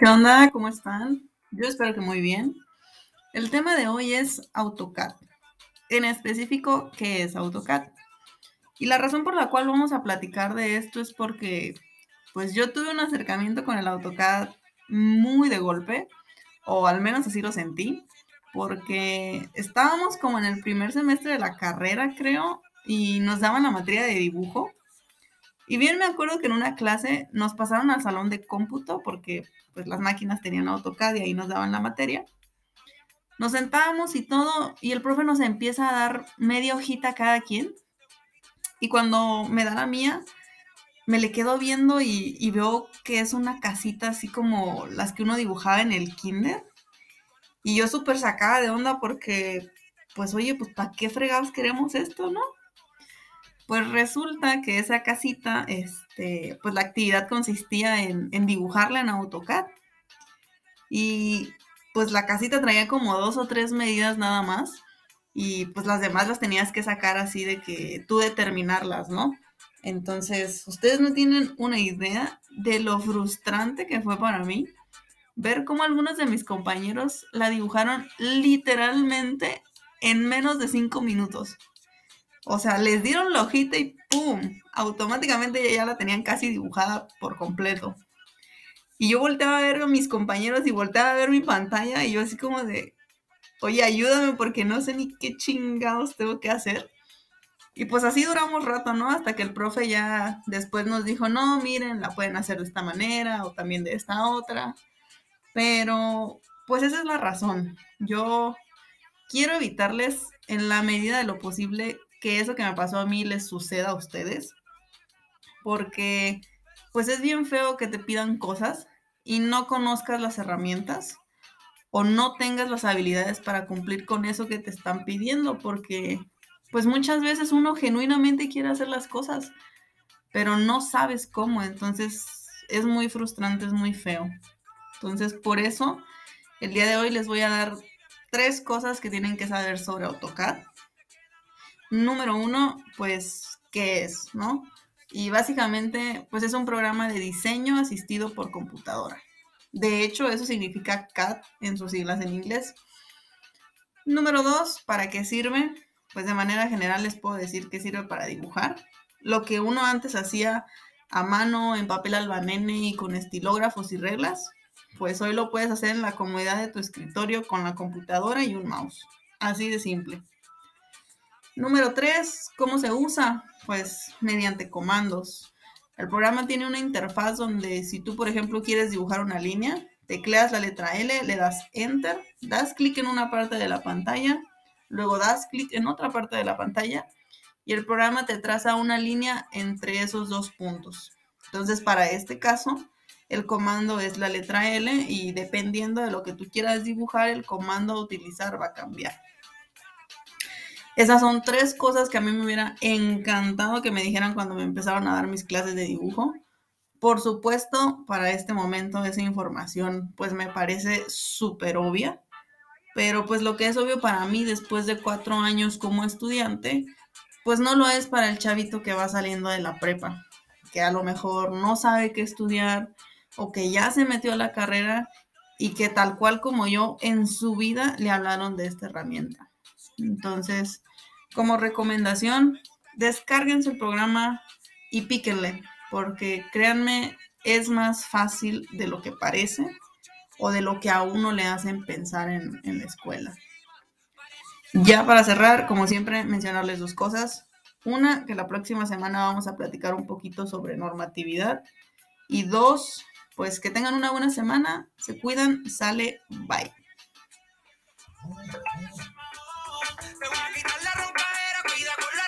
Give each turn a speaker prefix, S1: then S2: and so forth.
S1: buena onda? ¿Cómo están? Yo espero que muy bien. El tema de hoy es AutoCAD. En específico, ¿qué es AutoCAD? Y la razón por la cual vamos a platicar de esto es porque, pues yo tuve un acercamiento con el AutoCAD muy de golpe, o al menos así lo sentí, porque estábamos como en el primer semestre de la carrera, creo, y nos daban la materia de dibujo. Y bien me acuerdo que en una clase nos pasaron al salón de cómputo porque pues las máquinas tenían AutoCAD y ahí nos daban la materia. Nos sentábamos y todo y el profe nos empieza a dar media hojita cada quien. Y cuando me da la mía, me le quedo viendo y, y veo que es una casita así como las que uno dibujaba en el kinder. Y yo súper sacada de onda porque, pues oye, pues ¿para qué fregados queremos esto, no? Pues resulta que esa casita, este, pues la actividad consistía en, dibujarla en AutoCAD. Y pues la casita traía como dos o tres medidas nada más. Y pues las demás las tenías que sacar así de que tú determinarlas, ¿no? Entonces, ustedes no tienen una idea de lo frustrante que fue para mí ver cómo algunos de mis compañeros la dibujaron literalmente en menos de cinco minutos. O sea, les dieron la hojita y ¡pum! Automáticamente ya la tenían casi dibujada por completo. Y yo volteaba a ver a mis compañeros y volteaba a ver mi pantalla y yo así como de, oye, ayúdame porque no sé ni qué chingados tengo que hacer. Y pues así duramos rato, ¿no? Hasta que el profe ya después nos dijo, no, miren, la pueden hacer de esta manera o también de esta otra. Pero, pues esa es la razón. Yo quiero evitarles en la medida de lo posible que eso que me pasó a mí les suceda a ustedes. Porque pues es bien feo que te pidan cosas y no conozcas las herramientas o no tengas las habilidades para cumplir con eso que te están pidiendo, porque pues muchas veces uno genuinamente quiere hacer las cosas, pero no sabes cómo, entonces es muy frustrante, es muy feo. Entonces, por eso, el día de hoy les voy a dar tres cosas que tienen que saber sobre AutoCAD número uno, pues, ¿qué es? ¿No? Y básicamente, pues es un programa de diseño asistido por computadora. De hecho, eso significa CAD en sus siglas en inglés. Número dos, ¿para qué sirve? Pues de manera general les puedo decir que sirve para dibujar. Lo que uno antes hacía a mano, en papel albanene y con estilógrafos y reglas, pues hoy lo puedes hacer en la comodidad de tu escritorio con la computadora y un mouse. Así de simple. Número 3, ¿cómo se usa? Pues mediante comandos. El programa tiene una interfaz donde si tú, por ejemplo, quieres dibujar una línea, tecleas la letra L, le das Enter, das clic en una parte de la pantalla, luego das clic en otra parte de la pantalla y el programa te traza una línea entre esos dos puntos. Entonces, para este caso, el comando es la letra L y dependiendo de lo que tú quieras dibujar, el comando a utilizar va a cambiar. Esas son tres cosas que a mí me hubiera encantado que me dijeran cuando me empezaron a dar mis clases de dibujo. Por supuesto, para este momento esa información pues me parece súper obvia, pero pues lo que es obvio para mí después de cuatro años como estudiante, pues no lo es para el chavito que va saliendo de la prepa, que a lo mejor no sabe qué estudiar o que ya se metió a la carrera y que tal cual como yo en su vida le hablaron de esta herramienta. Entonces, como recomendación, descárguense el programa y píquenle, porque créanme, es más fácil de lo que parece o de lo que a uno le hacen pensar en, en la escuela. Ya para cerrar, como siempre, mencionarles dos cosas. Una, que la próxima semana vamos a platicar un poquito sobre normatividad. Y dos, pues que tengan una buena semana, se cuidan, sale, bye vida con